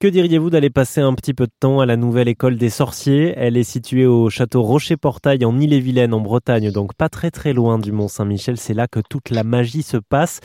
Que diriez-vous d'aller passer un petit peu de temps à la nouvelle école des sorciers? Elle est située au château Rocher-Portail en Ille-et-Vilaine en Bretagne, donc pas très très loin du Mont Saint-Michel. C'est là que toute la magie se passe.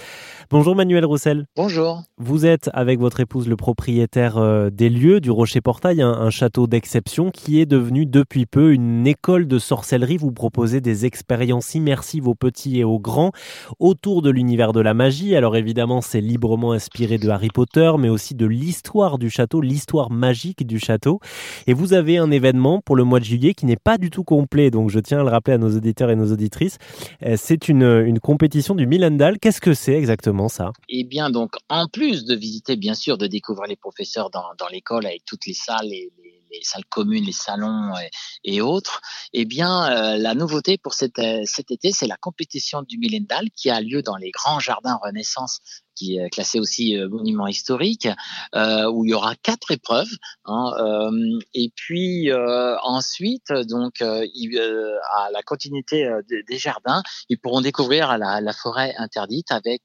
Bonjour Manuel Roussel. Bonjour. Vous êtes avec votre épouse le propriétaire euh, des lieux du Rocher-Portail, un, château d'exception qui est devenu depuis peu une école de sorcellerie. Vous proposez des expériences immersives aux petits et aux grands autour de l'univers de la magie. Alors évidemment, c'est librement inspiré de Harry Potter, mais aussi de l'histoire du château l'histoire magique du château. Et vous avez un événement pour le mois de juillet qui n'est pas du tout complet, donc je tiens à le rappeler à nos auditeurs et nos auditrices. Euh, c'est une, compétition du Milandal. Qu'est-ce que c'est exactement ça? Eh bien, donc, en plus de visiter, bien sûr, de découvrir les professeurs dans, l'école avec toutes les salles et les les salles communes, les salons et, autres, eh bien, euh, la nouveauté pour cet, euh, cet été, c'est la compétition du Millendal qui a lieu dans les grands jardins Renaissance qui est classé aussi euh, monument historique, euh, où il y aura quatre épreuves. Hein, euh, et puis ensuite, donc, à la continuité des jardins, ils pourront découvrir la, forêt interdite avec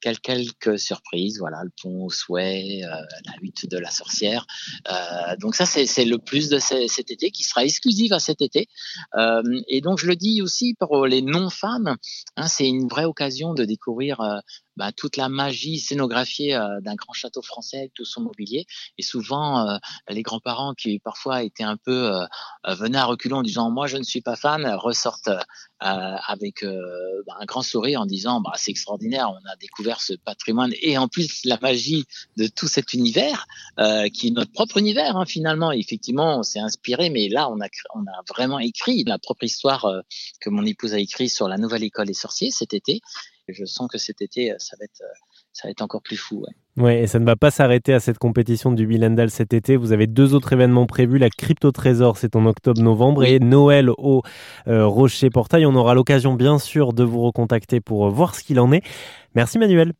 quelques surprises. Voilà, le pont au souhait, la hutte de la sorcière. donc ça, c'est le plus de cet été qui sera exclusif à cet été. et donc je le dis aussi pour les non-fans, hein, c'est une vraie occasion de découvrir bah, toute la magie scénographiée euh, d'un grand château français avec tout son mobilier. Et souvent, euh, les grands-parents qui parfois étaient un peu euh, venaient à reculons en disant moi je ne suis pas fan, ressortent avec bah, un grand sourire en disant bah, c'est extraordinaire, on a découvert ce patrimoine et en plus la magie de tout cet univers qui est notre propre univers hein, finalement. effectivement, on s'est inspiré, mais là on a on a vraiment écrit la propre histoire que mon épouse a écrit sur la nouvelle école des sorciers cet été je sens que cet été, euh, ça va être, euh, ça va être encore plus fou. Ouais. et ça ne va pas s'arrêter à cette compétition du Bilendal cet été. Vous avez deux autres événements prévus. La Crypto Trésor, c'est en octobre-novembre, et Noël au euh, Rocher Portail. On aura l'occasion, bien sûr, de vous recontacter pour voir ce qu'il en est. Merci Manuel.